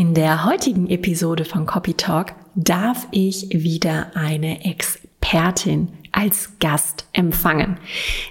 In der heutigen Episode von Copy Talk darf ich wieder eine Expertin als Gast empfangen.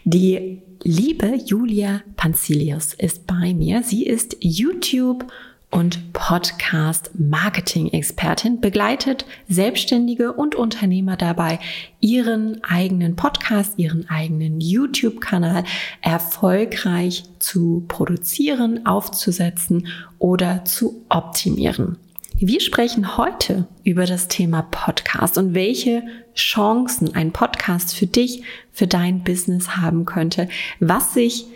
Die liebe Julia Panzilius ist bei mir. Sie ist YouTube und Podcast-Marketing-Expertin, begleitet Selbstständige und Unternehmer dabei, ihren eigenen Podcast, ihren eigenen YouTube-Kanal erfolgreich zu produzieren, aufzusetzen oder zu optimieren. Wir sprechen heute über das Thema Podcast und welche Chancen ein Podcast für dich, für dein Business haben könnte, was sich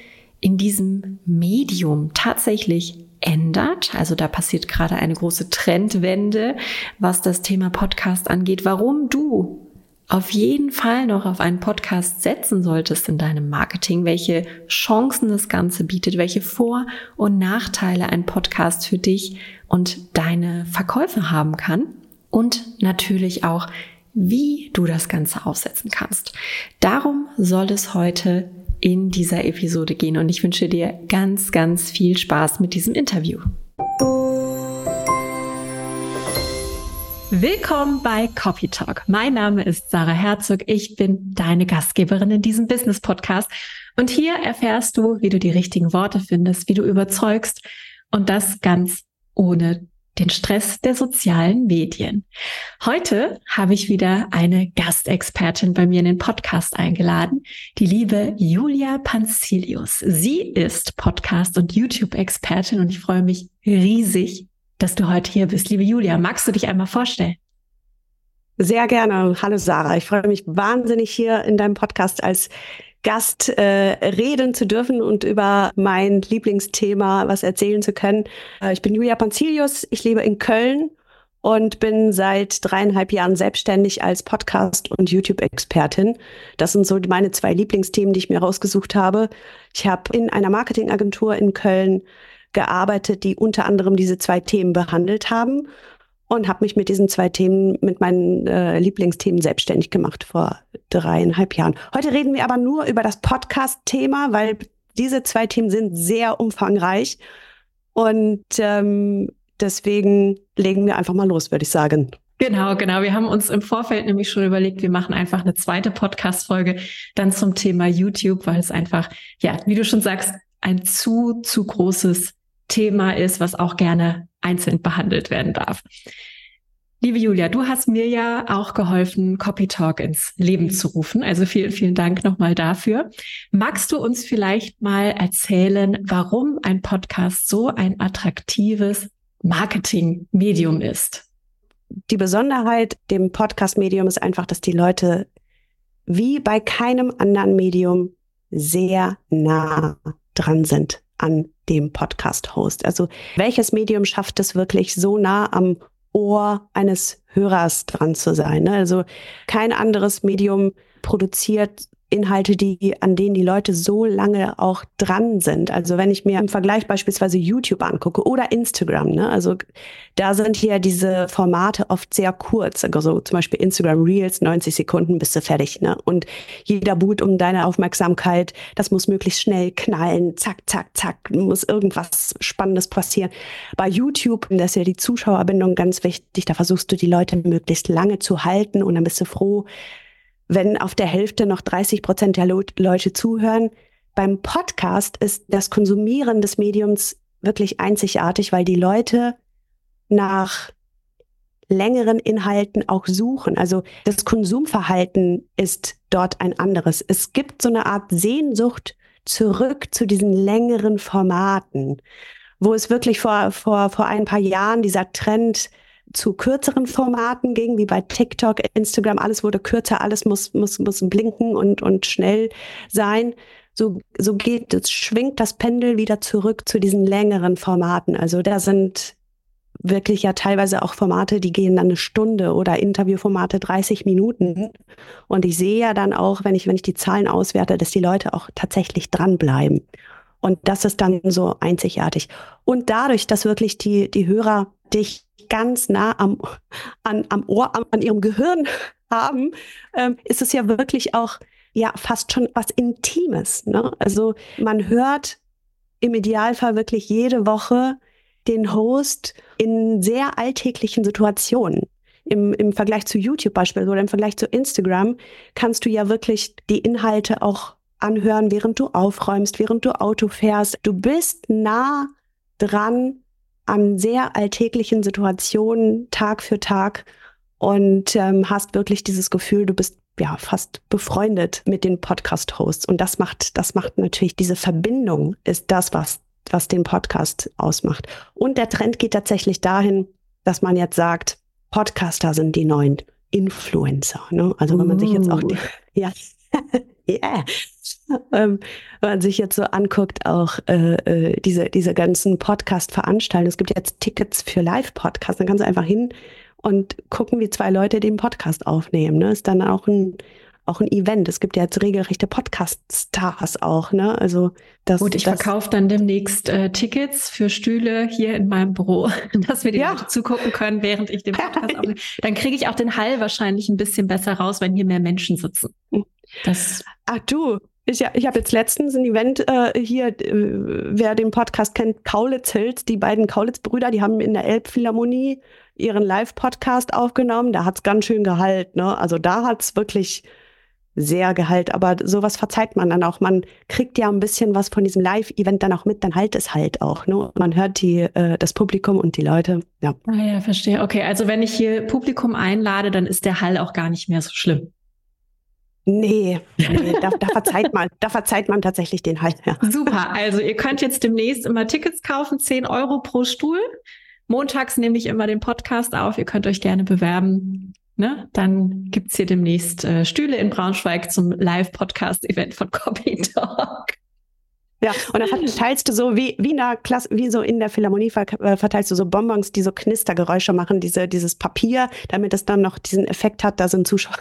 in diesem Medium tatsächlich ändert. Also da passiert gerade eine große Trendwende, was das Thema Podcast angeht. Warum du auf jeden Fall noch auf einen Podcast setzen solltest in deinem Marketing, welche Chancen das Ganze bietet, welche Vor- und Nachteile ein Podcast für dich und deine Verkäufe haben kann und natürlich auch, wie du das Ganze aufsetzen kannst. Darum soll es heute in dieser Episode gehen und ich wünsche dir ganz, ganz viel Spaß mit diesem Interview. Willkommen bei Copy Talk. Mein Name ist Sarah Herzog. Ich bin deine Gastgeberin in diesem Business Podcast. Und hier erfährst du, wie du die richtigen Worte findest, wie du überzeugst und das ganz ohne den Stress der sozialen Medien. Heute habe ich wieder eine Gastexpertin bei mir in den Podcast eingeladen, die liebe Julia Panzilius. Sie ist Podcast- und YouTube-Expertin und ich freue mich riesig, dass du heute hier bist. Liebe Julia, magst du dich einmal vorstellen? Sehr gerne. Hallo Sarah. Ich freue mich wahnsinnig hier in deinem Podcast als Gast äh, reden zu dürfen und über mein Lieblingsthema was erzählen zu können. Äh, ich bin Julia Panzilius, ich lebe in Köln und bin seit dreieinhalb Jahren selbstständig als Podcast- und YouTube-Expertin. Das sind so meine zwei Lieblingsthemen, die ich mir rausgesucht habe. Ich habe in einer Marketingagentur in Köln gearbeitet, die unter anderem diese zwei Themen behandelt haben und habe mich mit diesen zwei Themen, mit meinen äh, Lieblingsthemen selbstständig gemacht vor dreieinhalb Jahren. Heute reden wir aber nur über das Podcast-Thema, weil diese zwei Themen sind sehr umfangreich und ähm, deswegen legen wir einfach mal los, würde ich sagen. Genau, genau. Wir haben uns im Vorfeld nämlich schon überlegt, wir machen einfach eine zweite Podcast-Folge dann zum Thema YouTube, weil es einfach, ja, wie du schon sagst, ein zu, zu großes Thema ist, was auch gerne einzeln behandelt werden darf. Liebe Julia, du hast mir ja auch geholfen, Copy Talk ins Leben zu rufen. Also vielen, vielen Dank nochmal dafür. Magst du uns vielleicht mal erzählen, warum ein Podcast so ein attraktives Marketingmedium ist? Die Besonderheit dem Podcast-Medium ist einfach, dass die Leute wie bei keinem anderen Medium sehr nah dran sind an dem Podcast-Host. Also welches Medium schafft es wirklich so nah am Ohr eines Hörers dran zu sein? Ne? Also kein anderes Medium produziert Inhalte, die, an denen die Leute so lange auch dran sind. Also wenn ich mir im Vergleich beispielsweise YouTube angucke oder Instagram, ne, also da sind hier diese Formate oft sehr kurz. Also zum Beispiel Instagram Reels, 90 Sekunden bist du fertig, ne? Und jeder Boot um deine Aufmerksamkeit, das muss möglichst schnell knallen, zack, zack, zack, muss irgendwas Spannendes passieren. Bei YouTube, da ist ja die Zuschauerbindung ganz wichtig, da versuchst du die Leute möglichst lange zu halten und dann bist du froh, wenn auf der Hälfte noch 30 Prozent der Leute zuhören. Beim Podcast ist das Konsumieren des Mediums wirklich einzigartig, weil die Leute nach längeren Inhalten auch suchen. Also das Konsumverhalten ist dort ein anderes. Es gibt so eine Art Sehnsucht zurück zu diesen längeren Formaten, wo es wirklich vor, vor, vor ein paar Jahren dieser Trend zu kürzeren Formaten ging, wie bei TikTok, Instagram, alles wurde kürzer, alles muss, muss, muss blinken und, und schnell sein. So, so geht es, schwingt das Pendel wieder zurück zu diesen längeren Formaten. Also da sind wirklich ja teilweise auch Formate, die gehen dann eine Stunde oder Interviewformate 30 Minuten. Und ich sehe ja dann auch, wenn ich, wenn ich die Zahlen auswerte, dass die Leute auch tatsächlich dranbleiben. Und das ist dann so einzigartig. Und dadurch, dass wirklich die, die Hörer dich ganz nah am, an, am Ohr, an, an ihrem Gehirn haben, ähm, ist es ja wirklich auch ja fast schon was Intimes. Ne? Also man hört im Idealfall wirklich jede Woche den Host in sehr alltäglichen Situationen. Im, Im Vergleich zu YouTube beispielsweise oder im Vergleich zu Instagram kannst du ja wirklich die Inhalte auch anhören, während du aufräumst, während du Auto fährst. Du bist nah dran an sehr alltäglichen Situationen Tag für Tag und ähm, hast wirklich dieses Gefühl, du bist ja fast befreundet mit den Podcast-Hosts. Und das macht, das macht natürlich diese Verbindung, ist das, was, was den Podcast ausmacht. Und der Trend geht tatsächlich dahin, dass man jetzt sagt, Podcaster sind die neuen Influencer. Ne? Also wenn man sich jetzt auch die, ja, yeah. Ähm, wenn man sich jetzt so anguckt, auch äh, äh, diese, diese ganzen Podcast-Veranstaltungen. Es gibt jetzt Tickets für Live-Podcasts. Dann kannst du einfach hin und gucken, wie zwei Leute den Podcast aufnehmen. Ne? Ist dann auch ein auch ein Event. Es gibt ja jetzt regelrechte Podcast-Stars auch, ne? Also das. Gut, ich verkaufe dann demnächst äh, Tickets für Stühle hier in meinem Büro, dass wir die ja. Leute zugucken können, während ich den Podcast aufnehme. Dann kriege ich auch den Hall wahrscheinlich ein bisschen besser raus, wenn hier mehr Menschen sitzen. Das Ach du, ich, ich habe jetzt letztens ein Event äh, hier, äh, wer den Podcast kennt, Kaulitz Hills, die beiden Kaulitz-Brüder, die haben in der Elbphilharmonie ihren Live-Podcast aufgenommen. Da hat's ganz schön Gehalt, ne? Also da hat's wirklich sehr Gehalt, aber sowas verzeiht man dann auch. Man kriegt ja ein bisschen was von diesem Live-Event dann auch mit, dann halt es halt auch. Ne? Man hört die, äh, das Publikum und die Leute. Ja. Ah ja, verstehe. Okay, also wenn ich hier Publikum einlade, dann ist der Hall auch gar nicht mehr so schlimm. Nee, nee da, da, verzeiht man, da verzeiht man tatsächlich den Hall. Ja. Super, also ihr könnt jetzt demnächst immer Tickets kaufen, 10 Euro pro Stuhl. Montags nehme ich immer den Podcast auf. Ihr könnt euch gerne bewerben. Ne? Dann gibt's hier demnächst äh, Stühle in Braunschweig zum Live-Podcast-Event von Copy Talk. Ja, und dann verteilst du so wie, wie, in der Klasse, wie so in der Philharmonie äh, verteilst du so Bonbons, die so Knistergeräusche machen, diese, dieses Papier, damit es dann noch diesen Effekt hat, da sind Zuschauer.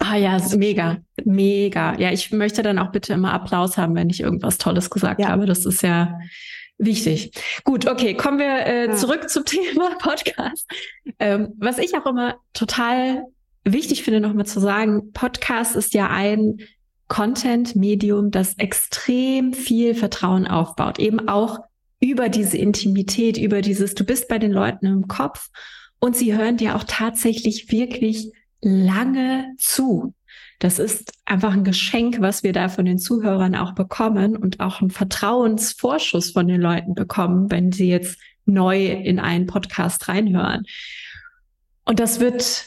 Ah ja, mega, mega. Ja, ich möchte dann auch bitte immer Applaus haben, wenn ich irgendwas Tolles gesagt ja. habe. Das ist ja, Wichtig. Gut, okay, kommen wir äh, ja. zurück zum Thema Podcast. Ähm, was ich auch immer total wichtig finde, nochmal zu sagen, Podcast ist ja ein Content-Medium, das extrem viel Vertrauen aufbaut. Eben auch über diese Intimität, über dieses, du bist bei den Leuten im Kopf und sie hören dir auch tatsächlich wirklich lange zu. Das ist einfach ein Geschenk, was wir da von den Zuhörern auch bekommen und auch ein Vertrauensvorschuss von den Leuten bekommen, wenn sie jetzt neu in einen Podcast reinhören. Und das wird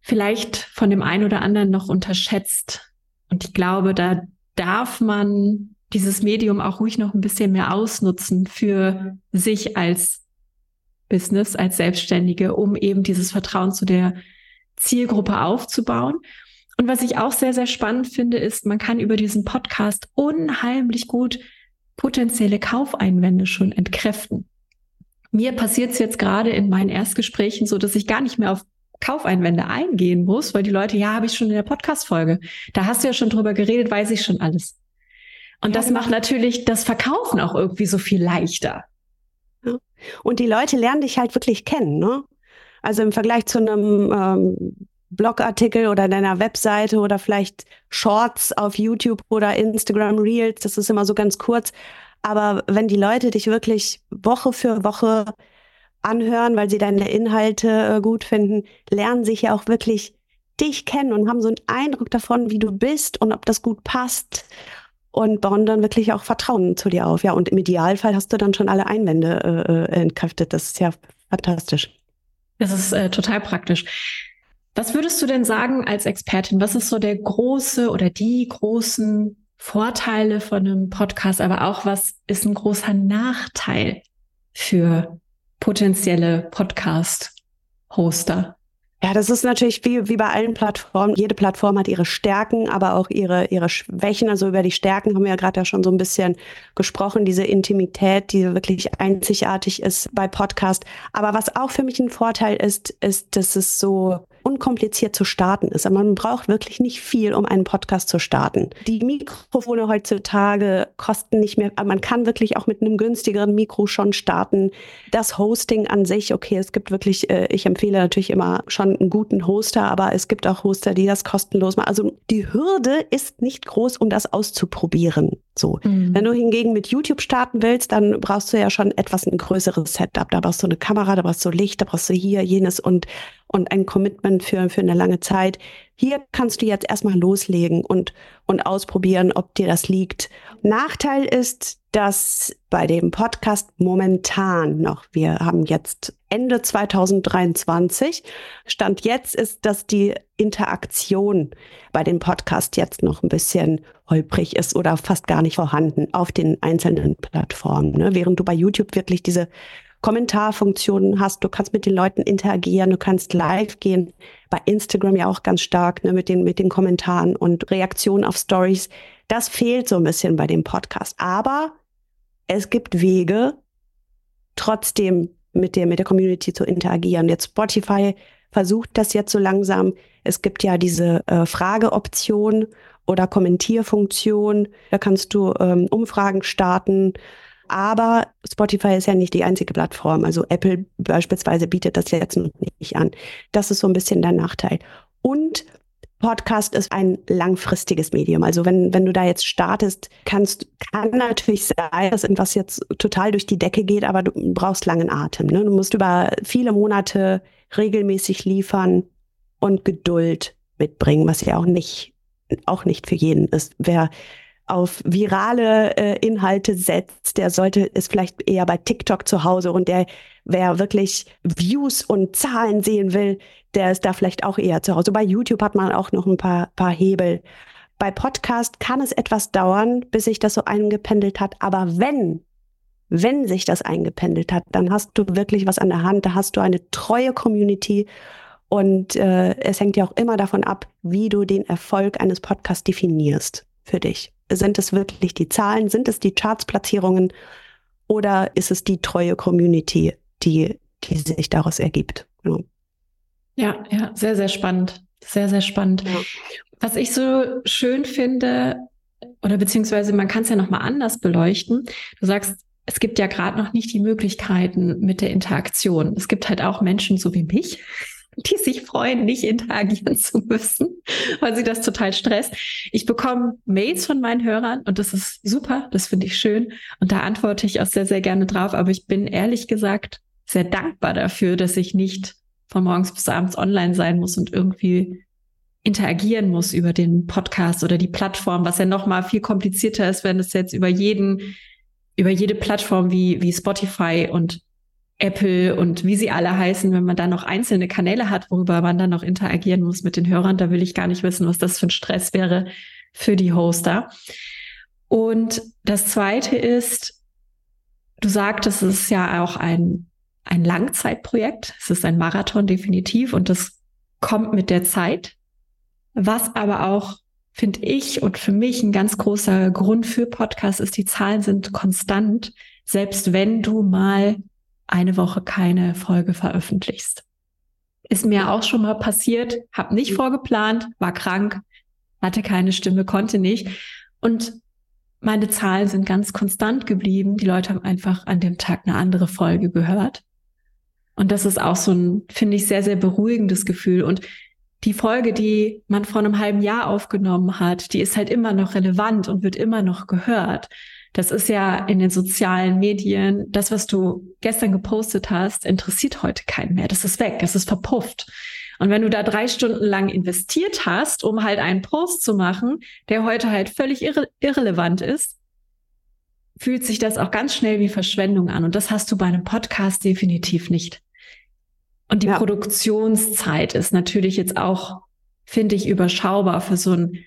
vielleicht von dem einen oder anderen noch unterschätzt. Und ich glaube, da darf man dieses Medium auch ruhig noch ein bisschen mehr ausnutzen für sich als Business, als Selbstständige, um eben dieses Vertrauen zu der Zielgruppe aufzubauen. Und was ich auch sehr, sehr spannend finde, ist, man kann über diesen Podcast unheimlich gut potenzielle Kaufeinwände schon entkräften. Mir passiert es jetzt gerade in meinen Erstgesprächen so, dass ich gar nicht mehr auf Kaufeinwände eingehen muss, weil die Leute, ja, habe ich schon in der Podcast-Folge. Da hast du ja schon drüber geredet, weiß ich schon alles. Und das macht natürlich das Verkaufen auch irgendwie so viel leichter. Ja. Und die Leute lernen dich halt wirklich kennen, ne? Also im Vergleich zu einem ähm, Blogartikel oder deiner Webseite oder vielleicht Shorts auf YouTube oder Instagram Reels. Das ist immer so ganz kurz. Aber wenn die Leute dich wirklich Woche für Woche anhören, weil sie deine Inhalte äh, gut finden, lernen sich ja auch wirklich dich kennen und haben so einen Eindruck davon, wie du bist und ob das gut passt und bauen dann wirklich auch Vertrauen zu dir auf. Ja, und im Idealfall hast du dann schon alle Einwände äh, äh entkräftet. Das ist ja fantastisch. Das ist äh, total praktisch. Was würdest du denn sagen als Expertin? Was ist so der große oder die großen Vorteile von einem Podcast, aber auch was ist ein großer Nachteil für potenzielle Podcast-Hoster? Ja, das ist natürlich wie, wie bei allen Plattformen. Jede Plattform hat ihre Stärken, aber auch ihre, ihre Schwächen. Also über die Stärken haben wir ja gerade ja schon so ein bisschen gesprochen, diese Intimität, die wirklich einzigartig ist bei Podcast. Aber was auch für mich ein Vorteil ist, ist, dass es so unkompliziert zu starten ist. Aber man braucht wirklich nicht viel, um einen Podcast zu starten. Die Mikrofone heutzutage kosten nicht mehr, man kann wirklich auch mit einem günstigeren Mikro schon starten. Das Hosting an sich, okay, es gibt wirklich, äh, ich empfehle natürlich immer schon einen guten Hoster, aber es gibt auch Hoster, die das kostenlos machen. Also die Hürde ist nicht groß, um das auszuprobieren. So. Mhm. Wenn du hingegen mit YouTube starten willst, dann brauchst du ja schon etwas ein größeres Setup. Da brauchst du eine Kamera, da brauchst du Licht, da brauchst du hier, jenes und, und ein Commitment für, für eine lange Zeit. Hier kannst du jetzt erstmal loslegen und, und ausprobieren, ob dir das liegt. Nachteil ist, dass bei dem Podcast momentan noch, wir haben jetzt Ende 2023, Stand jetzt ist, dass die Interaktion bei dem Podcast jetzt noch ein bisschen holprig ist oder fast gar nicht vorhanden auf den einzelnen Plattformen. Ne? Während du bei YouTube wirklich diese Kommentarfunktionen hast, du kannst mit den Leuten interagieren, du kannst live gehen, bei Instagram ja auch ganz stark ne, mit, den, mit den Kommentaren und Reaktionen auf Stories. Das fehlt so ein bisschen bei dem Podcast. Aber es gibt Wege, trotzdem mit der, mit der Community zu interagieren. Jetzt Spotify versucht das jetzt so langsam. Es gibt ja diese äh, Frageoption oder Kommentierfunktion. Da kannst du ähm, Umfragen starten. Aber Spotify ist ja nicht die einzige Plattform. Also Apple beispielsweise bietet das jetzt noch nicht an. Das ist so ein bisschen der Nachteil. Und Podcast ist ein langfristiges Medium. Also wenn, wenn du da jetzt startest, kannst, kann natürlich sein, dass irgendwas jetzt total durch die Decke geht, aber du brauchst langen Atem. Ne? Du musst über viele Monate regelmäßig liefern und Geduld mitbringen, was ja auch nicht, auch nicht für jeden ist. Wer auf virale äh, Inhalte setzt, der sollte es vielleicht eher bei TikTok zu Hause und der, wer wirklich Views und Zahlen sehen will, der ist da vielleicht auch eher zu Hause. Bei YouTube hat man auch noch ein paar, paar Hebel. Bei Podcast kann es etwas dauern, bis sich das so eingependelt hat. Aber wenn, wenn sich das eingependelt hat, dann hast du wirklich was an der Hand. Da hast du eine treue Community. Und äh, es hängt ja auch immer davon ab, wie du den Erfolg eines Podcasts definierst für dich. Sind es wirklich die Zahlen? Sind es die Chartsplatzierungen? Oder ist es die treue Community, die, die sich daraus ergibt? Genau. Ja, ja, sehr, sehr spannend. Sehr, sehr spannend. Ja. Was ich so schön finde, oder beziehungsweise man kann es ja nochmal anders beleuchten. Du sagst, es gibt ja gerade noch nicht die Möglichkeiten mit der Interaktion. Es gibt halt auch Menschen so wie mich, die sich freuen, nicht interagieren zu müssen, weil sie das total stresst. Ich bekomme Mails von meinen Hörern und das ist super, das finde ich schön und da antworte ich auch sehr, sehr gerne drauf. Aber ich bin ehrlich gesagt sehr dankbar dafür, dass ich nicht von morgens bis abends online sein muss und irgendwie interagieren muss über den Podcast oder die Plattform, was ja noch mal viel komplizierter ist, wenn es jetzt über jeden, über jede Plattform wie, wie Spotify und Apple und wie sie alle heißen, wenn man da noch einzelne Kanäle hat, worüber man dann noch interagieren muss mit den Hörern, da will ich gar nicht wissen, was das für ein Stress wäre für die Hoster. Und das zweite ist, du sagtest, es ist ja auch ein, ein Langzeitprojekt. Es ist ein Marathon definitiv und das kommt mit der Zeit. Was aber auch, finde ich, und für mich ein ganz großer Grund für Podcasts ist, die Zahlen sind konstant, selbst wenn du mal eine Woche keine Folge veröffentlichst. Ist mir auch schon mal passiert, habe nicht vorgeplant, war krank, hatte keine Stimme, konnte nicht. Und meine Zahlen sind ganz konstant geblieben. Die Leute haben einfach an dem Tag eine andere Folge gehört. Und das ist auch so ein, finde ich, sehr, sehr beruhigendes Gefühl. Und die Folge, die man vor einem halben Jahr aufgenommen hat, die ist halt immer noch relevant und wird immer noch gehört. Das ist ja in den sozialen Medien, das, was du gestern gepostet hast, interessiert heute keinen mehr. Das ist weg, das ist verpufft. Und wenn du da drei Stunden lang investiert hast, um halt einen Post zu machen, der heute halt völlig irre irrelevant ist, fühlt sich das auch ganz schnell wie Verschwendung an. Und das hast du bei einem Podcast definitiv nicht. Und die ja. Produktionszeit ist natürlich jetzt auch, finde ich, überschaubar für so ein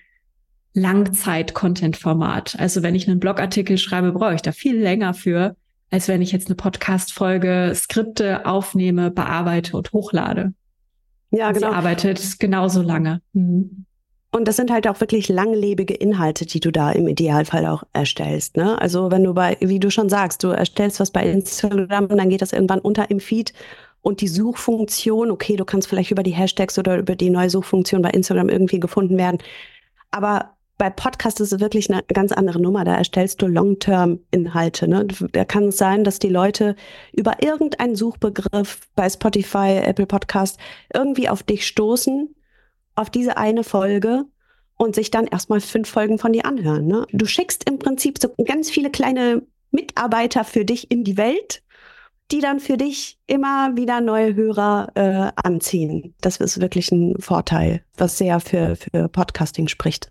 Langzeit-Content-Format. Also wenn ich einen Blogartikel schreibe, brauche ich da viel länger für, als wenn ich jetzt eine Podcast-Folge, Skripte aufnehme, bearbeite und hochlade. Ja, genau. Sie arbeitet genauso lange. Mhm. Und das sind halt auch wirklich langlebige Inhalte, die du da im Idealfall auch erstellst. Ne? Also wenn du bei, wie du schon sagst, du erstellst was bei Instagram und dann geht das irgendwann unter im Feed und die Suchfunktion, okay, du kannst vielleicht über die Hashtags oder über die neue Suchfunktion bei Instagram irgendwie gefunden werden. Aber bei Podcast ist es wirklich eine ganz andere Nummer. Da erstellst du Long-Term-Inhalte. Ne? Da kann es sein, dass die Leute über irgendeinen Suchbegriff bei Spotify, Apple Podcast irgendwie auf dich stoßen, auf diese eine Folge und sich dann erstmal fünf Folgen von dir anhören. Ne? Du schickst im Prinzip so ganz viele kleine Mitarbeiter für dich in die Welt, die dann für dich immer wieder neue Hörer äh, anziehen. Das ist wirklich ein Vorteil, was sehr für, für Podcasting spricht.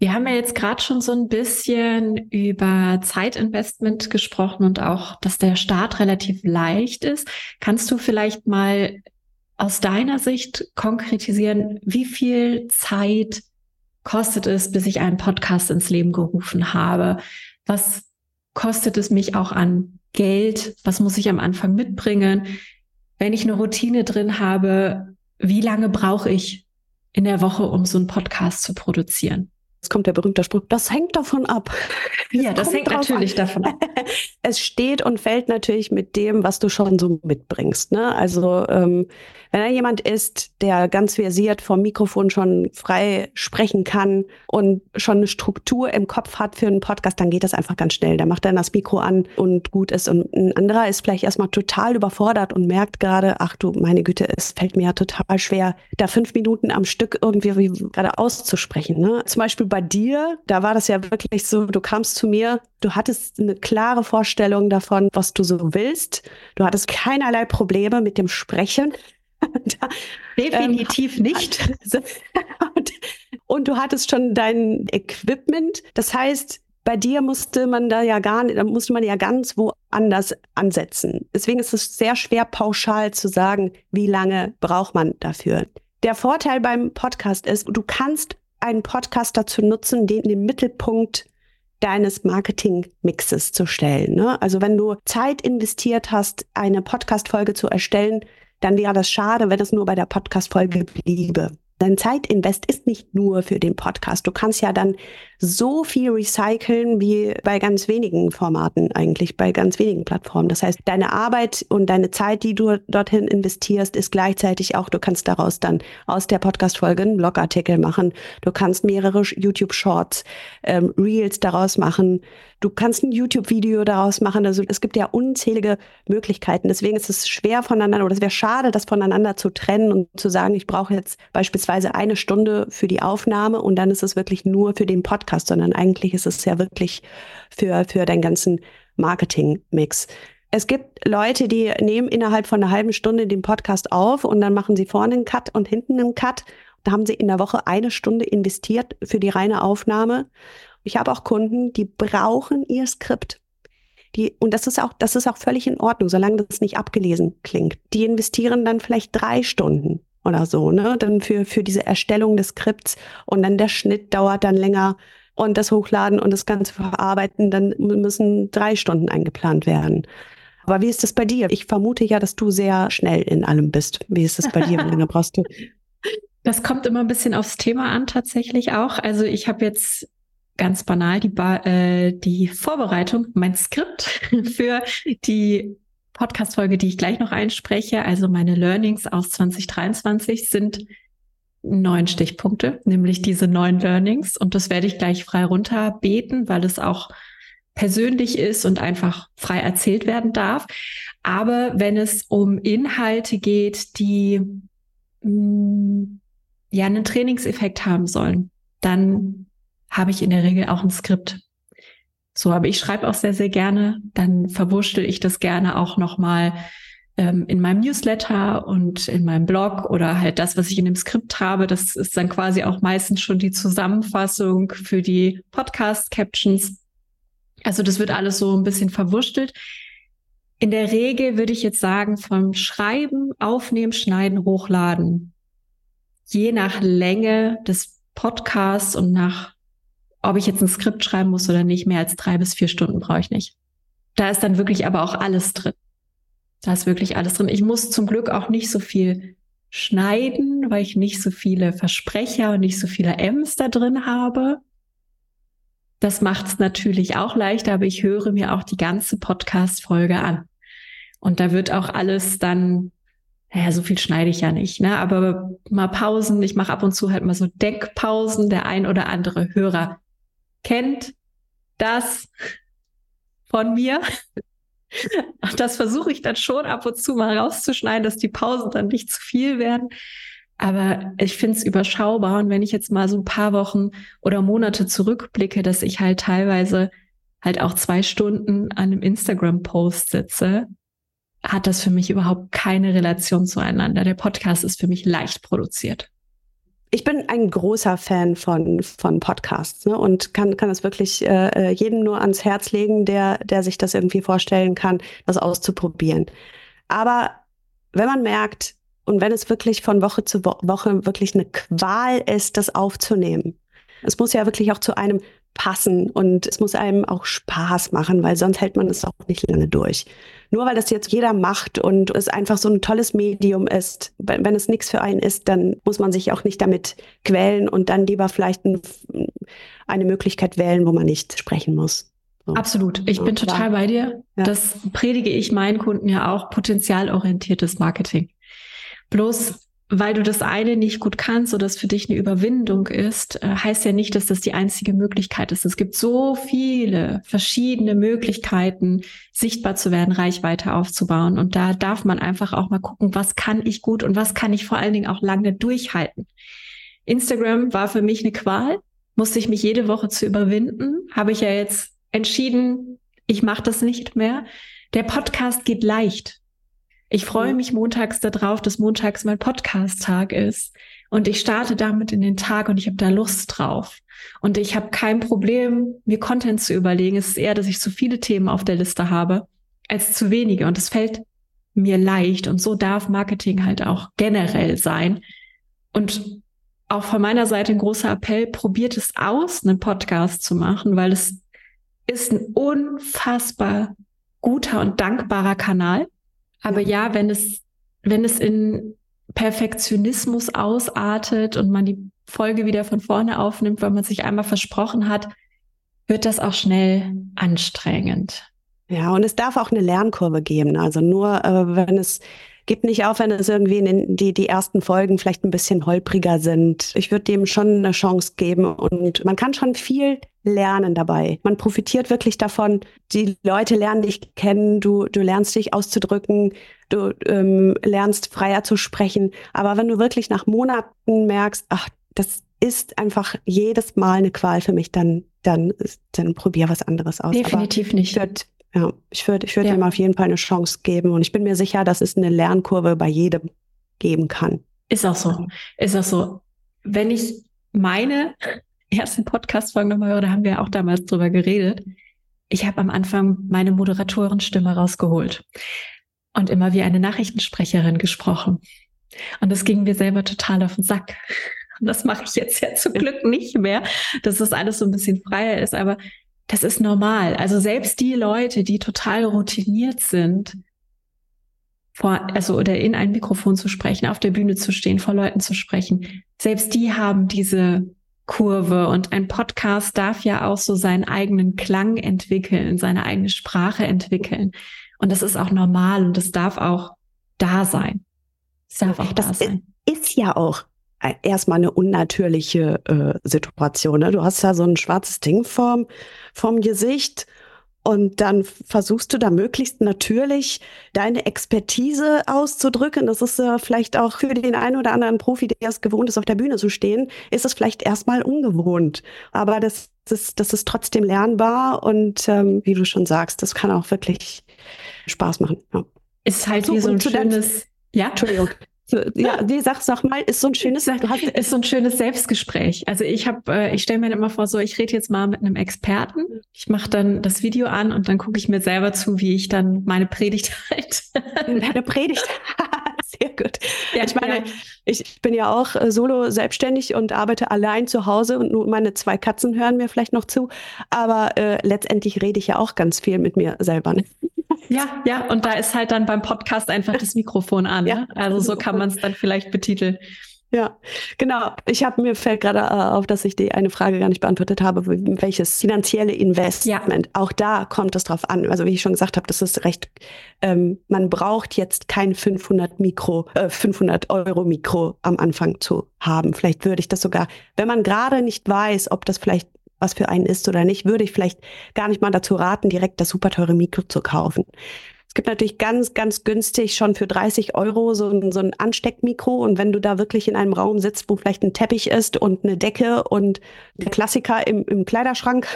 Wir haben ja jetzt gerade schon so ein bisschen über Zeitinvestment gesprochen und auch, dass der Start relativ leicht ist. Kannst du vielleicht mal aus deiner Sicht konkretisieren, wie viel Zeit kostet es, bis ich einen Podcast ins Leben gerufen habe? Was kostet es mich auch an Geld? Was muss ich am Anfang mitbringen? Wenn ich eine Routine drin habe, wie lange brauche ich in der Woche, um so einen Podcast zu produzieren? Jetzt kommt der berühmte Spruch, das hängt davon ab. Ja, das, das hängt natürlich an. davon ab. es steht und fällt natürlich mit dem, was du schon so mitbringst. Ne? Also ähm, wenn da jemand ist, der ganz versiert vom Mikrofon schon frei sprechen kann und schon eine Struktur im Kopf hat für einen Podcast, dann geht das einfach ganz schnell. Da macht dann das Mikro an und gut ist. Und ein anderer ist vielleicht erstmal total überfordert und merkt gerade, ach du, meine Güte, es fällt mir ja total schwer, da fünf Minuten am Stück irgendwie gerade auszusprechen. Ne? Zum Beispiel bei dir, da war das ja wirklich so, du kamst zu mir, du hattest eine klare Vorstellung davon, was du so willst. Du hattest keinerlei Probleme mit dem Sprechen. da, Definitiv ähm, nicht. und, und du hattest schon dein Equipment. Das heißt, bei dir musste man da ja gar nicht, da musste man ja ganz woanders ansetzen. Deswegen ist es sehr schwer pauschal zu sagen, wie lange braucht man dafür. Der Vorteil beim Podcast ist, du kannst einen Podcast dazu nutzen, den in den Mittelpunkt deines Marketing-Mixes zu stellen. Ne? Also wenn du Zeit investiert hast, eine Podcast-Folge zu erstellen, dann wäre das schade, wenn es nur bei der Podcast-Folge bliebe. Dein Zeitinvest ist nicht nur für den Podcast. Du kannst ja dann so viel recyceln wie bei ganz wenigen Formaten eigentlich, bei ganz wenigen Plattformen. Das heißt, deine Arbeit und deine Zeit, die du dorthin investierst, ist gleichzeitig auch, du kannst daraus dann aus der Podcast-Folge einen Blogartikel machen. Du kannst mehrere YouTube-Shorts, ähm, Reels daraus machen. Du kannst ein YouTube-Video daraus machen. Also es gibt ja unzählige Möglichkeiten. Deswegen ist es schwer voneinander oder es wäre schade, das voneinander zu trennen und zu sagen, ich brauche jetzt beispielsweise eine Stunde für die Aufnahme und dann ist es wirklich nur für den Podcast, sondern eigentlich ist es ja wirklich für, für deinen ganzen Marketing-Mix. Es gibt Leute, die nehmen innerhalb von einer halben Stunde den Podcast auf und dann machen sie vorne einen Cut und hinten einen Cut. Da haben sie in der Woche eine Stunde investiert für die reine Aufnahme. Ich habe auch Kunden, die brauchen ihr Skript. Die, und das ist auch, das ist auch völlig in Ordnung, solange das nicht abgelesen klingt. Die investieren dann vielleicht drei Stunden oder so, ne, dann für, für diese Erstellung des Skripts und dann der Schnitt dauert dann länger und das Hochladen und das Ganze verarbeiten, dann müssen drei Stunden eingeplant werden. Aber wie ist das bei dir? Ich vermute ja, dass du sehr schnell in allem bist. Wie ist das bei dir? Wie lange brauchst du? Das kommt immer ein bisschen aufs Thema an, tatsächlich auch. Also ich habe jetzt ganz banal die, ba äh, die Vorbereitung, mein Skript für die Podcast-Folge, die ich gleich noch einspreche. Also meine Learnings aus 2023 sind neun Stichpunkte, nämlich diese neun Learnings. Und das werde ich gleich frei runterbeten, weil es auch persönlich ist und einfach frei erzählt werden darf. Aber wenn es um Inhalte geht, die mh, mm, ja einen Trainingseffekt haben sollen, dann habe ich in der Regel auch ein Skript. So, aber ich schreibe auch sehr, sehr gerne. Dann verwurschtel ich das gerne auch nochmal ähm, in meinem Newsletter und in meinem Blog oder halt das, was ich in dem Skript habe. Das ist dann quasi auch meistens schon die Zusammenfassung für die Podcast-Captions. Also das wird alles so ein bisschen verwurstelt. In der Regel würde ich jetzt sagen, vom Schreiben, Aufnehmen, Schneiden, Hochladen, je nach Länge des Podcasts und nach ob ich jetzt ein Skript schreiben muss oder nicht, mehr als drei bis vier Stunden brauche ich nicht. Da ist dann wirklich aber auch alles drin. Da ist wirklich alles drin. Ich muss zum Glück auch nicht so viel schneiden, weil ich nicht so viele Versprecher und nicht so viele M's da drin habe. Das macht es natürlich auch leichter, aber ich höre mir auch die ganze Podcast-Folge an. Und da wird auch alles dann naja, so viel schneide ich ja nicht, ne? Aber mal Pausen, ich mache ab und zu halt mal so Deckpausen. Der ein oder andere Hörer kennt das von mir. Das versuche ich dann schon ab und zu mal rauszuschneiden, dass die Pausen dann nicht zu viel werden. Aber ich finde es überschaubar. Und wenn ich jetzt mal so ein paar Wochen oder Monate zurückblicke, dass ich halt teilweise halt auch zwei Stunden an einem Instagram-Post sitze, hat das für mich überhaupt keine Relation zueinander. Der Podcast ist für mich leicht produziert. Ich bin ein großer Fan von, von Podcasts ne, und kann, kann das wirklich äh, äh, jedem nur ans Herz legen, der, der sich das irgendwie vorstellen kann, das auszuprobieren. Aber wenn man merkt, und wenn es wirklich von Woche zu Woche wirklich eine Qual ist, das aufzunehmen, es muss ja wirklich auch zu einem passen und es muss einem auch Spaß machen, weil sonst hält man es auch nicht lange durch. Nur weil das jetzt jeder macht und es einfach so ein tolles Medium ist, wenn, wenn es nichts für einen ist, dann muss man sich auch nicht damit quälen und dann lieber vielleicht ein, eine Möglichkeit wählen, wo man nicht sprechen muss. So. Absolut. Ich bin total bei dir. Ja. Das predige ich meinen Kunden ja auch, potenzialorientiertes Marketing. Bloß weil du das eine nicht gut kannst oder es für dich eine Überwindung ist, äh, heißt ja nicht, dass das die einzige Möglichkeit ist. Es gibt so viele verschiedene Möglichkeiten, sichtbar zu werden, Reichweite aufzubauen. Und da darf man einfach auch mal gucken, was kann ich gut und was kann ich vor allen Dingen auch lange durchhalten. Instagram war für mich eine Qual, musste ich mich jede Woche zu überwinden, habe ich ja jetzt entschieden, ich mache das nicht mehr. Der Podcast geht leicht. Ich freue mich montags darauf, dass montags mein Podcast-Tag ist. Und ich starte damit in den Tag und ich habe da Lust drauf. Und ich habe kein Problem, mir Content zu überlegen. Es ist eher, dass ich zu viele Themen auf der Liste habe, als zu wenige. Und es fällt mir leicht. Und so darf Marketing halt auch generell sein. Und auch von meiner Seite ein großer Appell, probiert es aus, einen Podcast zu machen, weil es ist ein unfassbar guter und dankbarer Kanal. Aber ja, wenn es, wenn es in Perfektionismus ausartet und man die Folge wieder von vorne aufnimmt, weil man sich einmal versprochen hat, wird das auch schnell anstrengend. Ja, und es darf auch eine Lernkurve geben. Also nur, äh, wenn es gibt nicht auf, wenn es irgendwie in die, die ersten Folgen vielleicht ein bisschen holpriger sind. Ich würde dem schon eine Chance geben und man kann schon viel lernen dabei. Man profitiert wirklich davon. Die Leute lernen dich kennen, du, du lernst dich auszudrücken, du ähm, lernst freier zu sprechen. Aber wenn du wirklich nach Monaten merkst, ach, das ist einfach jedes Mal eine Qual für mich, dann, dann, dann probier was anderes aus. Definitiv Aber nicht. Wird, ja, ich würde ich würde ja. ihm auf jeden Fall eine Chance geben und ich bin mir sicher, dass es eine Lernkurve bei jedem geben kann. Ist auch so. Ist auch so. Wenn ich meine ersten Podcast-Folgen nochmal höre, da haben wir auch damals drüber geredet. Ich habe am Anfang meine Moderatorenstimme rausgeholt und immer wie eine Nachrichtensprecherin gesprochen. Und das ging mir selber total auf den Sack. Und das mache ich jetzt ja zum Glück nicht mehr, dass das alles so ein bisschen freier ist. Aber das ist normal. Also selbst die Leute, die total routiniert sind, vor, also oder in ein Mikrofon zu sprechen, auf der Bühne zu stehen, vor Leuten zu sprechen, selbst die haben diese Kurve und ein Podcast darf ja auch so seinen eigenen Klang entwickeln, seine eigene Sprache entwickeln. Und das ist auch normal und das darf auch da sein. Das darf auch das da sein. Ist ja auch erstmal eine unnatürliche äh, Situation. Ne? Du hast ja so ein schwarzes Ding vorm, vorm Gesicht und dann versuchst du da möglichst natürlich deine Expertise auszudrücken. Das ist äh, vielleicht auch für den einen oder anderen Profi, der es gewohnt ist, auf der Bühne zu stehen, ist es vielleicht erstmal ungewohnt. Aber das, das, das ist trotzdem lernbar und ähm, wie du schon sagst, das kann auch wirklich Spaß machen. Ja. Ist halt so, wie so ein schönes, ja? Entschuldigung. Ja, die sag, sag mal, ist so ein schönes, hast, ist so ein schönes Selbstgespräch. Also ich habe, äh, ich stelle mir immer vor, so ich rede jetzt mal mit einem Experten. Ich mache dann das Video an und dann gucke ich mir selber zu, wie ich dann meine Predigt halte. Deine Predigt. Sehr gut. Ja, ich meine, ja. ich bin ja auch äh, solo selbstständig und arbeite allein zu Hause und nur meine zwei Katzen hören mir vielleicht noch zu. Aber äh, letztendlich rede ich ja auch ganz viel mit mir selber. Ne? Ja, ja, und da ist halt dann beim Podcast einfach das Mikrofon an. Ja. Ne? Also so kann man es dann vielleicht betiteln. Ja, genau. Ich habe mir fällt gerade äh, auf, dass ich die eine Frage gar nicht beantwortet habe, welches finanzielle Investment. Ja. Auch da kommt es drauf an. Also wie ich schon gesagt habe, das ist recht. Ähm, man braucht jetzt kein 500 Mikro, äh, 500 Euro Mikro am Anfang zu haben. Vielleicht würde ich das sogar, wenn man gerade nicht weiß, ob das vielleicht was für einen ist oder nicht, würde ich vielleicht gar nicht mal dazu raten, direkt das super teure Mikro zu kaufen. Es gibt natürlich ganz, ganz günstig schon für 30 Euro so ein, so ein Ansteckmikro. Und wenn du da wirklich in einem Raum sitzt, wo vielleicht ein Teppich ist und eine Decke und der Klassiker im, im Kleiderschrank,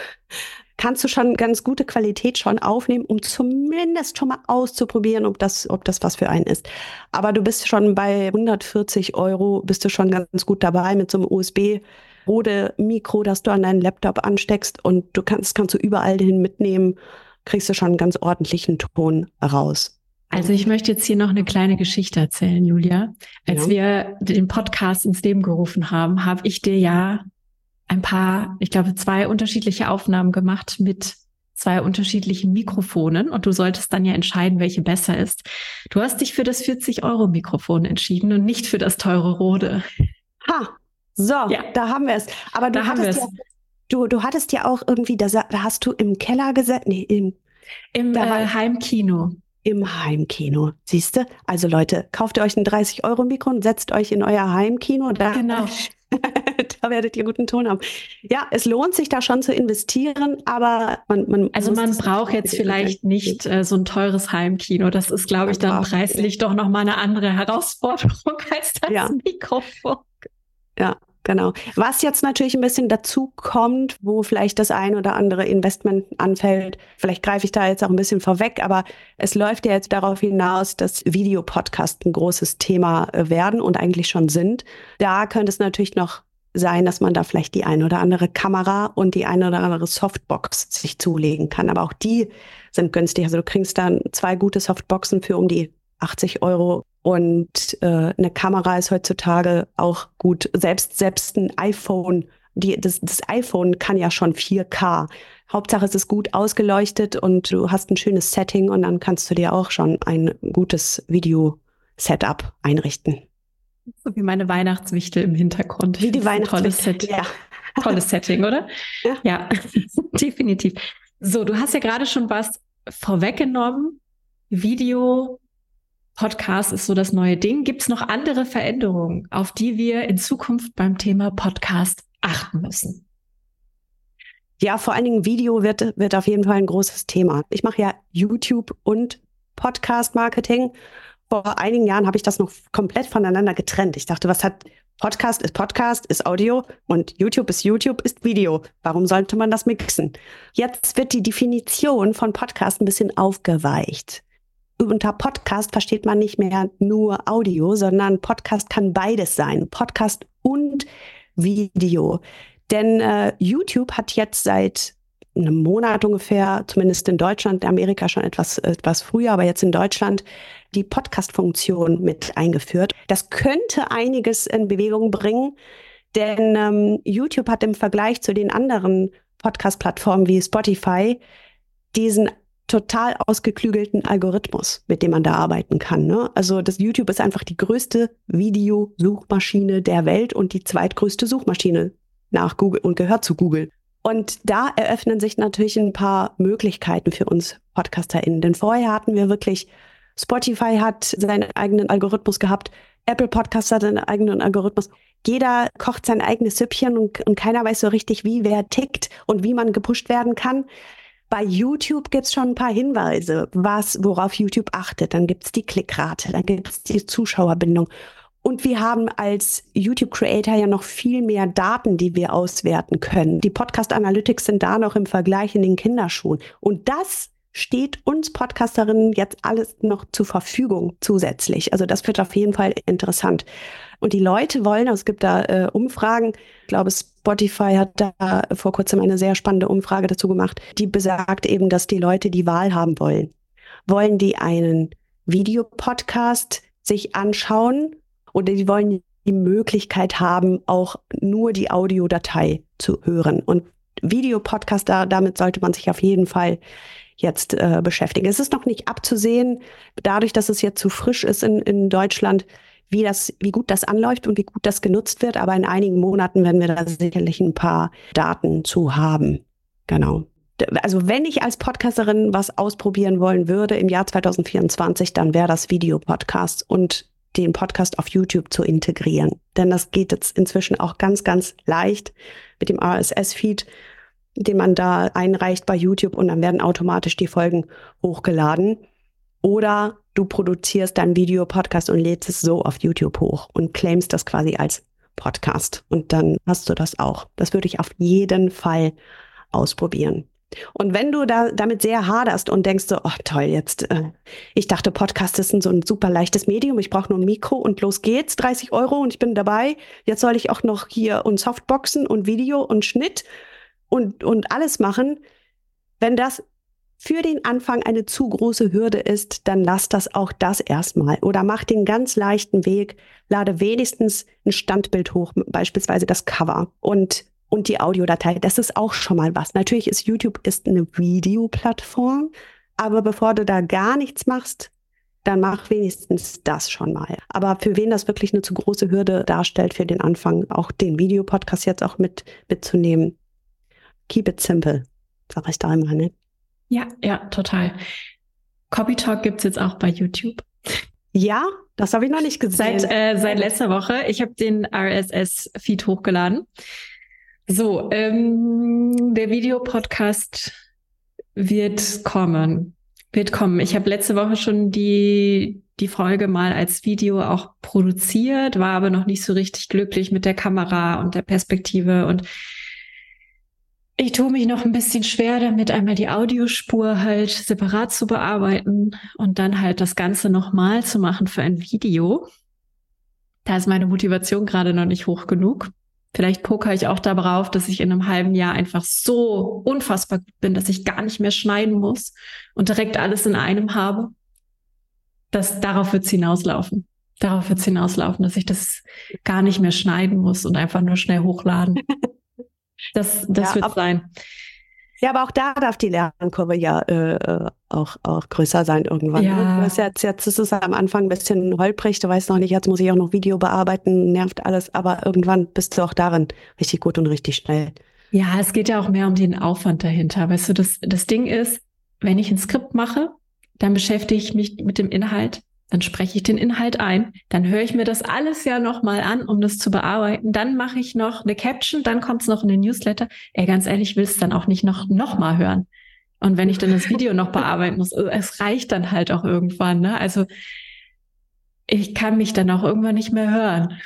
kannst du schon ganz gute Qualität schon aufnehmen, um zumindest schon mal auszuprobieren, ob das, ob das was für einen ist. Aber du bist schon bei 140 Euro, bist du schon ganz gut dabei mit so einem USB. Rode Mikro, das du an deinen Laptop ansteckst und du kannst, kannst du überall hin mitnehmen kriegst du schon einen ganz ordentlichen Ton raus. Also ich möchte jetzt hier noch eine kleine Geschichte erzählen, Julia. Als ja. wir den Podcast ins Leben gerufen haben, habe ich dir ja ein paar, ich glaube, zwei unterschiedliche Aufnahmen gemacht mit zwei unterschiedlichen Mikrofonen und du solltest dann ja entscheiden, welche besser ist. Du hast dich für das 40-Euro-Mikrofon entschieden und nicht für das teure Rode. Ha, so, ja. da haben wir es. Aber du da hattest ja Du, du hattest ja auch irgendwie, da, da hast du im Keller gesessen, nee, im, im äh, Heimkino. Im Heimkino, siehst du? Also Leute, kauft ihr euch ein 30-Euro-Mikro und setzt euch in euer Heimkino. Da, genau. da werdet ihr guten Ton haben. Ja, es lohnt sich da schon zu investieren, aber man, man Also man braucht jetzt vielleicht nicht äh, so ein teures Heimkino. Das ist, glaube ich, dann preislich doch nochmal eine andere Herausforderung als das ja. Mikrofon. Ja, Genau. Was jetzt natürlich ein bisschen dazu kommt, wo vielleicht das ein oder andere Investment anfällt, vielleicht greife ich da jetzt auch ein bisschen vorweg, aber es läuft ja jetzt darauf hinaus, dass Videopodcasts ein großes Thema äh, werden und eigentlich schon sind. Da könnte es natürlich noch sein, dass man da vielleicht die eine oder andere Kamera und die eine oder andere Softbox sich zulegen kann. Aber auch die sind günstig. Also du kriegst dann zwei gute Softboxen für um die 80 Euro und äh, eine Kamera ist heutzutage auch gut. Selbst, selbst ein iPhone, die, das, das iPhone kann ja schon 4K. Hauptsache es ist gut ausgeleuchtet und du hast ein schönes Setting und dann kannst du dir auch schon ein gutes Video-Setup einrichten. So wie meine Weihnachtswichtel im Hintergrund. Wie die Weihnachtswichtel. Tolles, Set ja. Tolles Setting, oder? Ja, ja. definitiv. So, du hast ja gerade schon was vorweggenommen. Video Podcast ist so das neue Ding. Gibt es noch andere Veränderungen, auf die wir in Zukunft beim Thema Podcast achten müssen? Ja, vor allen Dingen Video wird, wird auf jeden Fall ein großes Thema. Ich mache ja YouTube und Podcast-Marketing. Vor einigen Jahren habe ich das noch komplett voneinander getrennt. Ich dachte, was hat Podcast ist Podcast, ist Audio und YouTube ist YouTube, ist Video. Warum sollte man das mixen? Jetzt wird die Definition von Podcast ein bisschen aufgeweicht unter Podcast versteht man nicht mehr nur Audio, sondern Podcast kann beides sein. Podcast und Video. Denn äh, YouTube hat jetzt seit einem Monat ungefähr, zumindest in Deutschland, Amerika schon etwas, etwas früher, aber jetzt in Deutschland, die Podcast-Funktion mit eingeführt. Das könnte einiges in Bewegung bringen, denn ähm, YouTube hat im Vergleich zu den anderen Podcast-Plattformen wie Spotify diesen total ausgeklügelten Algorithmus, mit dem man da arbeiten kann. Ne? Also das YouTube ist einfach die größte Videosuchmaschine der Welt und die zweitgrößte Suchmaschine nach Google und gehört zu Google. Und da eröffnen sich natürlich ein paar Möglichkeiten für uns PodcasterInnen. Denn vorher hatten wir wirklich, Spotify hat seinen eigenen Algorithmus gehabt, Apple Podcast hat seinen eigenen Algorithmus. Jeder kocht sein eigenes Süppchen und, und keiner weiß so richtig, wie wer tickt und wie man gepusht werden kann. Bei YouTube gibt es schon ein paar Hinweise, was, worauf YouTube achtet. Dann gibt es die Klickrate, dann gibt es die Zuschauerbindung. Und wir haben als YouTube-Creator ja noch viel mehr Daten, die wir auswerten können. Die Podcast Analytics sind da noch im Vergleich in den Kinderschuhen. Und das steht uns Podcasterinnen jetzt alles noch zur Verfügung zusätzlich. Also das wird auf jeden Fall interessant. Und die Leute wollen, also es gibt da äh, Umfragen, ich glaube, Spotify hat da vor kurzem eine sehr spannende Umfrage dazu gemacht, die besagt eben, dass die Leute die Wahl haben wollen. Wollen die einen Videopodcast sich anschauen oder die wollen die Möglichkeit haben, auch nur die Audiodatei zu hören. Und Videopodcast, da, damit sollte man sich auf jeden Fall jetzt äh, beschäftigen. Es ist noch nicht abzusehen, dadurch, dass es jetzt zu frisch ist in, in Deutschland, wie das, wie gut das anläuft und wie gut das genutzt wird. Aber in einigen Monaten werden wir da sicherlich ein paar Daten zu haben. Genau. Also wenn ich als Podcasterin was ausprobieren wollen würde im Jahr 2024, dann wäre das Videopodcast und den Podcast auf YouTube zu integrieren. Denn das geht jetzt inzwischen auch ganz, ganz leicht mit dem RSS-Feed, den man da einreicht bei YouTube und dann werden automatisch die Folgen hochgeladen. Oder du produzierst dein Video-Podcast und lädst es so auf YouTube hoch und claimst das quasi als Podcast. Und dann hast du das auch. Das würde ich auf jeden Fall ausprobieren. Und wenn du da damit sehr haderst und denkst so, oh toll, jetzt, äh, ich dachte, Podcast ist ein, so ein super leichtes Medium, ich brauche nur ein Mikro und los geht's, 30 Euro und ich bin dabei. Jetzt soll ich auch noch hier und Softboxen und Video und Schnitt und, und alles machen. Wenn das für den Anfang eine zu große Hürde ist, dann lass das auch das erstmal oder mach den ganz leichten Weg, lade wenigstens ein Standbild hoch, beispielsweise das Cover und und die Audiodatei. Das ist auch schon mal was. Natürlich ist YouTube ist eine Videoplattform, aber bevor du da gar nichts machst, dann mach wenigstens das schon mal. Aber für wen das wirklich eine zu große Hürde darstellt für den Anfang, auch den Videopodcast jetzt auch mit mitzunehmen, keep it simple, sag ich da immer, ne? Ja, ja, total. Copy Talk gibt's jetzt auch bei YouTube. Ja, das habe ich noch nicht gesehen. Seit, äh, seit letzter Woche. Ich habe den RSS-Feed hochgeladen. So, ähm, der Videopodcast wird kommen. Wird kommen. Ich habe letzte Woche schon die, die Folge mal als Video auch produziert, war aber noch nicht so richtig glücklich mit der Kamera und der Perspektive und ich tue mich noch ein bisschen schwer damit, einmal die Audiospur halt separat zu bearbeiten und dann halt das Ganze nochmal zu machen für ein Video. Da ist meine Motivation gerade noch nicht hoch genug. Vielleicht poker ich auch darauf, dass ich in einem halben Jahr einfach so unfassbar gut bin, dass ich gar nicht mehr schneiden muss und direkt alles in einem habe. Das, darauf wird es hinauslaufen. Darauf wird es hinauslaufen, dass ich das gar nicht mehr schneiden muss und einfach nur schnell hochladen. Das, das ja, wird sein. Ja, aber auch da darf die Lernkurve ja äh, äh auch, auch größer sein irgendwann. Ne? Ja. Du jetzt, jetzt ist es am Anfang ein bisschen holprig, du weißt noch nicht, jetzt muss ich auch noch Video bearbeiten, nervt alles, aber irgendwann bist du auch darin richtig gut und richtig schnell. Ja, es geht ja auch mehr um den Aufwand dahinter. Weißt du, das, das Ding ist, wenn ich ein Skript mache, dann beschäftige ich mich mit dem Inhalt dann spreche ich den Inhalt ein, dann höre ich mir das alles ja nochmal an, um das zu bearbeiten, dann mache ich noch eine Caption, dann kommt es noch in den Newsletter. Ey, ganz ehrlich, ich will es dann auch nicht noch, noch mal hören. Und wenn ich dann das Video noch bearbeiten muss, äh, es reicht dann halt auch irgendwann. Ne? Also ich kann mich dann auch irgendwann nicht mehr hören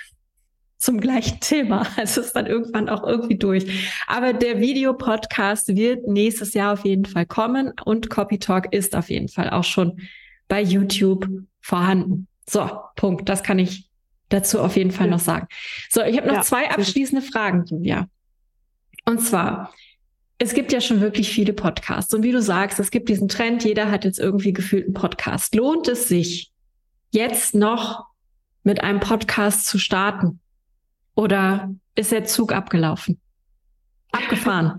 zum gleichen Thema. Also ist dann irgendwann auch irgendwie durch. Aber der Videopodcast wird nächstes Jahr auf jeden Fall kommen und Copy Talk ist auf jeden Fall auch schon bei YouTube vorhanden. So, Punkt. Das kann ich dazu auf jeden Fall noch sagen. So, ich habe noch ja. zwei abschließende Fragen, Julia. Und zwar, es gibt ja schon wirklich viele Podcasts. Und wie du sagst, es gibt diesen Trend, jeder hat jetzt irgendwie gefühlt einen Podcast. Lohnt es sich, jetzt noch mit einem Podcast zu starten? Oder ist der Zug abgelaufen? Abgefahren.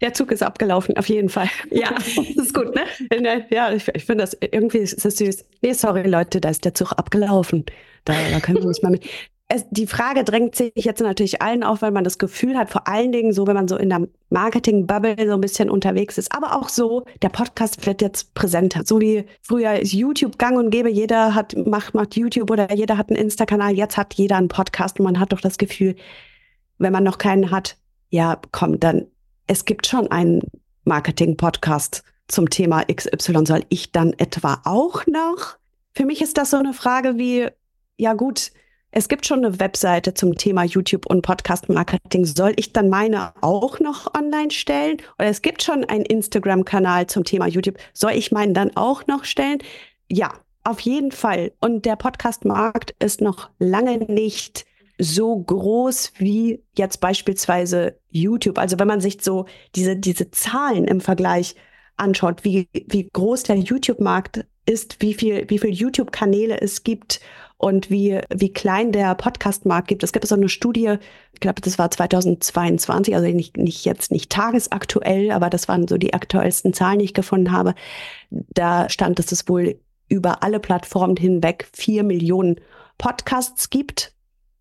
Der Zug ist abgelaufen, auf jeden Fall. Ja, das ist gut, ne? Ja, ich, ich finde das irgendwie ist das süß. Nee, sorry, Leute, da ist der Zug abgelaufen. Da, da können wir uns mal mit. Es, die Frage drängt sich jetzt natürlich allen auf, weil man das Gefühl hat, vor allen Dingen so, wenn man so in der Marketing-Bubble so ein bisschen unterwegs ist, aber auch so, der Podcast wird jetzt präsenter. So wie früher ist YouTube gang und gäbe, jeder hat, macht, macht YouTube oder jeder hat einen Insta-Kanal, jetzt hat jeder einen Podcast und man hat doch das Gefühl, wenn man noch keinen hat, ja, komm, dann, es gibt schon einen Marketing-Podcast zum Thema XY. Soll ich dann etwa auch noch? Für mich ist das so eine Frage wie, ja gut, es gibt schon eine Webseite zum Thema YouTube und Podcast-Marketing. Soll ich dann meine auch noch online stellen? Oder es gibt schon einen Instagram-Kanal zum Thema YouTube. Soll ich meinen dann auch noch stellen? Ja, auf jeden Fall. Und der Podcast-Markt ist noch lange nicht so groß wie jetzt beispielsweise YouTube. Also wenn man sich so diese, diese Zahlen im Vergleich anschaut, wie, wie groß der YouTube-Markt ist, wie viel, wie viel YouTube-Kanäle es gibt und wie, wie klein der Podcast-Markt gibt. Es gibt so eine Studie, ich glaube, das war 2022, also nicht, nicht jetzt nicht tagesaktuell, aber das waren so die aktuellsten Zahlen, die ich gefunden habe. Da stand, dass es wohl über alle Plattformen hinweg vier Millionen Podcasts gibt.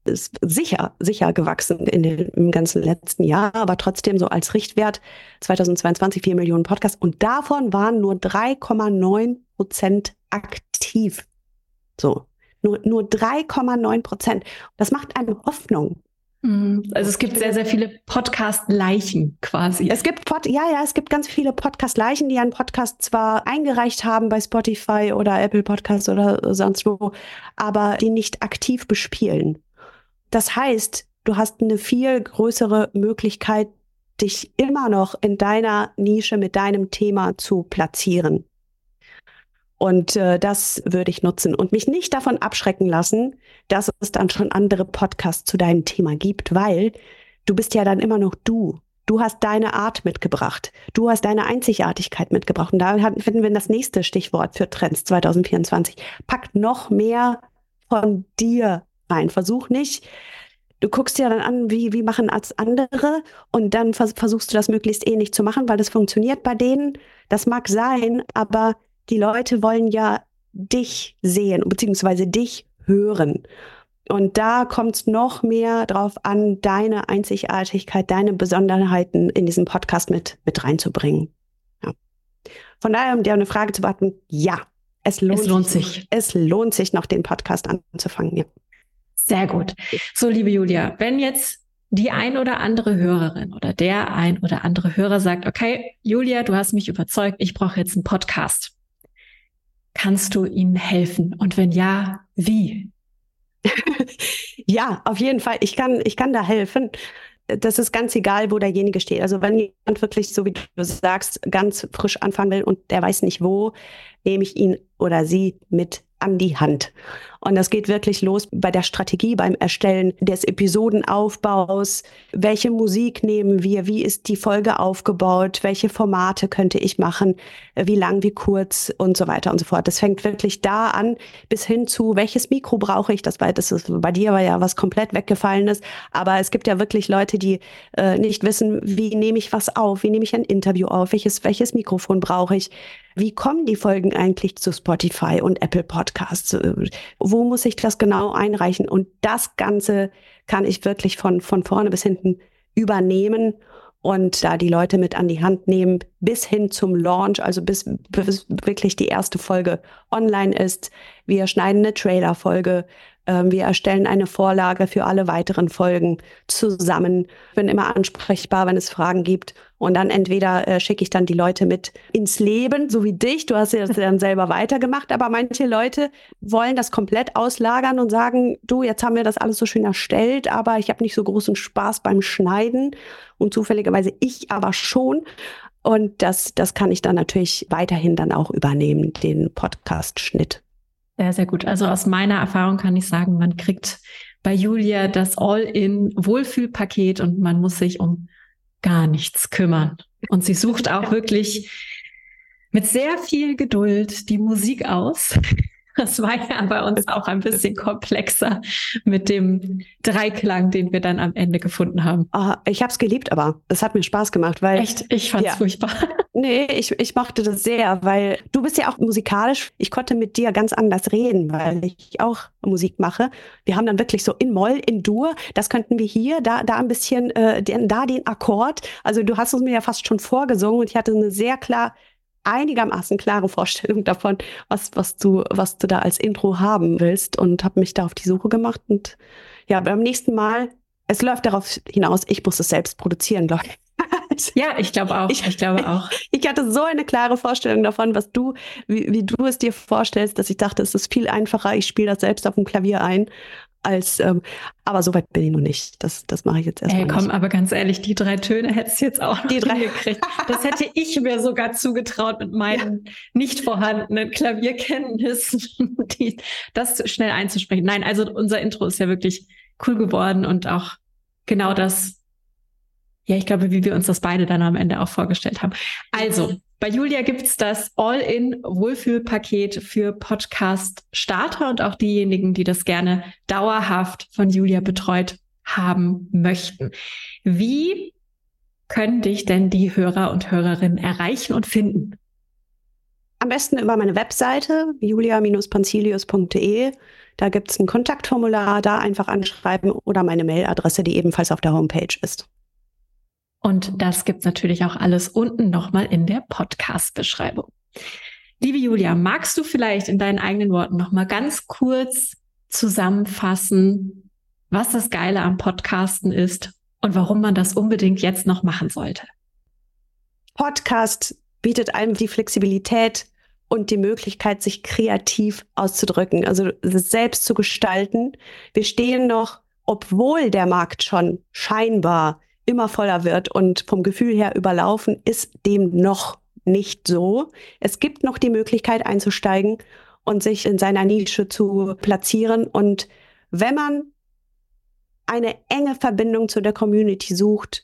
Ist sicher, sicher gewachsen in den, im ganzen letzten Jahr, aber trotzdem so als Richtwert 2022 4 Millionen Podcasts und davon waren nur 3,9 Prozent aktiv. So. Nur, nur 3,9 Prozent. Das macht eine Hoffnung. Mhm. Also es gibt sehr, sehr viele Podcast-Leichen quasi. Es gibt Pod ja, ja, es gibt ganz viele Podcast-Leichen, die einen Podcast zwar eingereicht haben bei Spotify oder Apple Podcasts oder sonst wo, aber die nicht aktiv bespielen. Das heißt, du hast eine viel größere Möglichkeit, dich immer noch in deiner Nische mit deinem Thema zu platzieren. Und äh, das würde ich nutzen und mich nicht davon abschrecken lassen, dass es dann schon andere Podcasts zu deinem Thema gibt, weil du bist ja dann immer noch du. Du hast deine Art mitgebracht. Du hast deine Einzigartigkeit mitgebracht. Und da finden wir das nächste Stichwort für Trends 2024. Pack noch mehr von dir rein. Versuch nicht, du guckst dir dann an, wie, wie machen als andere und dann vers versuchst du das möglichst ähnlich zu machen, weil das funktioniert bei denen. Das mag sein, aber die Leute wollen ja dich sehen, beziehungsweise dich hören. Und da kommt es noch mehr drauf an, deine Einzigartigkeit, deine Besonderheiten in diesen Podcast mit, mit reinzubringen. Ja. Von daher, um dir eine Frage zu beantworten, ja, es lohnt, es lohnt sich. sich. Es lohnt sich, noch den Podcast anzufangen, ja. Sehr gut. So, liebe Julia, wenn jetzt die ein oder andere Hörerin oder der ein oder andere Hörer sagt, okay, Julia, du hast mich überzeugt, ich brauche jetzt einen Podcast. Kannst du ihnen helfen? Und wenn ja, wie? ja, auf jeden Fall. Ich kann, ich kann da helfen. Das ist ganz egal, wo derjenige steht. Also wenn jemand wirklich, so wie du sagst, ganz frisch anfangen will und der weiß nicht wo, nehme ich ihn oder sie mit an die Hand. Und das geht wirklich los bei der Strategie, beim Erstellen des Episodenaufbaus. Welche Musik nehmen wir? Wie ist die Folge aufgebaut? Welche Formate könnte ich machen? Wie lang, wie kurz und so weiter und so fort. Das fängt wirklich da an bis hin zu, welches Mikro brauche ich? Das, das ist, bei dir war ja was komplett weggefallenes. Aber es gibt ja wirklich Leute, die äh, nicht wissen, wie nehme ich was auf? Wie nehme ich ein Interview auf? Welches, welches Mikrofon brauche ich? Wie kommen die Folgen eigentlich zu Spotify und Apple Podcasts? Wo muss ich das genau einreichen? Und das Ganze kann ich wirklich von, von vorne bis hinten übernehmen und da die Leute mit an die Hand nehmen, bis hin zum Launch, also bis, bis wirklich die erste Folge online ist. Wir schneiden eine Trailer-Folge, wir erstellen eine Vorlage für alle weiteren Folgen zusammen. Bin immer ansprechbar, wenn es Fragen gibt. Und dann entweder äh, schicke ich dann die Leute mit ins Leben, so wie dich. Du hast ja das dann selber weitergemacht. Aber manche Leute wollen das komplett auslagern und sagen, du, jetzt haben wir das alles so schön erstellt, aber ich habe nicht so großen Spaß beim Schneiden. Und zufälligerweise ich aber schon. Und das, das kann ich dann natürlich weiterhin dann auch übernehmen, den Podcast-Schnitt. Sehr, sehr gut. Also aus meiner Erfahrung kann ich sagen, man kriegt bei Julia das All-in-Wohlfühlpaket und man muss sich um gar nichts kümmern. Und sie sucht auch wirklich mit sehr viel Geduld die Musik aus. Das war ja bei uns auch ein bisschen komplexer mit dem Dreiklang, den wir dann am Ende gefunden haben. Oh, ich habe es geliebt, aber es hat mir Spaß gemacht, weil echt, ich fand's ja. furchtbar. Nee, ich, ich mochte das sehr, weil du bist ja auch musikalisch. Ich konnte mit dir ganz anders reden, weil ich auch Musik mache. Wir haben dann wirklich so in Moll, in Dur, das könnten wir hier, da, da ein bisschen, äh, den, da den Akkord. Also du hast es mir ja fast schon vorgesungen und ich hatte eine sehr klar einigermaßen klare Vorstellung davon, was, was du, was du da als Intro haben willst und habe mich da auf die Suche gemacht und ja, beim nächsten Mal, es läuft darauf hinaus, ich muss es selbst produzieren, glaube ich. Ja, ich glaube auch. Ich, ich glaube auch. Ich hatte so eine klare Vorstellung davon, was du, wie, wie du es dir vorstellst, dass ich dachte, es ist viel einfacher. Ich spiele das selbst auf dem Klavier ein als, ähm, aber so weit bin ich noch nicht. Das, das mache ich jetzt erstmal. Ey, komm, nicht. aber ganz ehrlich, die drei Töne hättest du jetzt auch die drei gekriegt. Das hätte ich mir sogar zugetraut mit meinen ja. nicht vorhandenen Klavierkenntnissen, die, das schnell einzusprechen. Nein, also unser Intro ist ja wirklich cool geworden und auch genau das, ja, ich glaube, wie wir uns das beide dann am Ende auch vorgestellt haben. Also, bei Julia gibt's das All-in-Wohlfühlpaket für Podcast-Starter und auch diejenigen, die das gerne dauerhaft von Julia betreut haben möchten. Wie können dich denn die Hörer und Hörerinnen erreichen und finden? Am besten über meine Webseite julia-pancilius.de. Da gibt es ein Kontaktformular, da einfach anschreiben oder meine Mailadresse, die ebenfalls auf der Homepage ist. Und das gibt's natürlich auch alles unten nochmal in der Podcast-Beschreibung. Liebe Julia, magst du vielleicht in deinen eigenen Worten nochmal ganz kurz zusammenfassen, was das Geile am Podcasten ist und warum man das unbedingt jetzt noch machen sollte? Podcast bietet einem die Flexibilität und die Möglichkeit, sich kreativ auszudrücken, also selbst zu gestalten. Wir stehen noch, obwohl der Markt schon scheinbar immer voller wird und vom Gefühl her überlaufen, ist dem noch nicht so. Es gibt noch die Möglichkeit einzusteigen und sich in seiner Nische zu platzieren. Und wenn man eine enge Verbindung zu der Community sucht,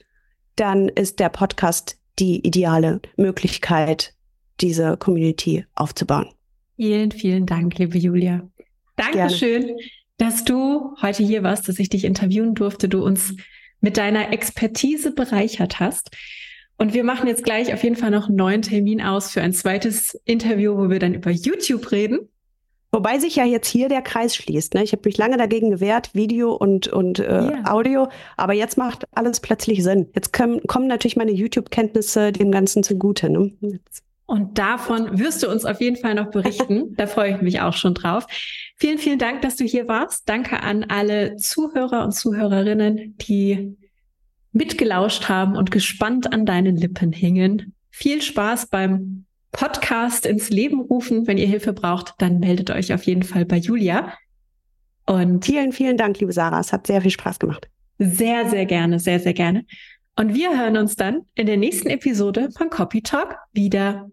dann ist der Podcast die ideale Möglichkeit, diese Community aufzubauen. Vielen, vielen Dank, liebe Julia. Dankeschön, Gerne. dass du heute hier warst, dass ich dich interviewen durfte, du uns mit deiner Expertise bereichert hast. Und wir machen jetzt gleich auf jeden Fall noch einen neuen Termin aus für ein zweites Interview, wo wir dann über YouTube reden. Wobei sich ja jetzt hier der Kreis schließt. Ne? Ich habe mich lange dagegen gewehrt, Video und, und äh, yeah. Audio, aber jetzt macht alles plötzlich Sinn. Jetzt kommen, kommen natürlich meine YouTube-Kenntnisse dem Ganzen zugute. Ne? Und davon wirst du uns auf jeden Fall noch berichten. da freue ich mich auch schon drauf. Vielen, vielen Dank, dass du hier warst. Danke an alle Zuhörer und Zuhörerinnen, die mitgelauscht haben und gespannt an deinen Lippen hingen. Viel Spaß beim Podcast ins Leben rufen. Wenn ihr Hilfe braucht, dann meldet euch auf jeden Fall bei Julia. Und vielen, vielen Dank, liebe Sarah. Es hat sehr viel Spaß gemacht. Sehr, sehr gerne, sehr, sehr gerne. Und wir hören uns dann in der nächsten Episode von Copy Talk wieder.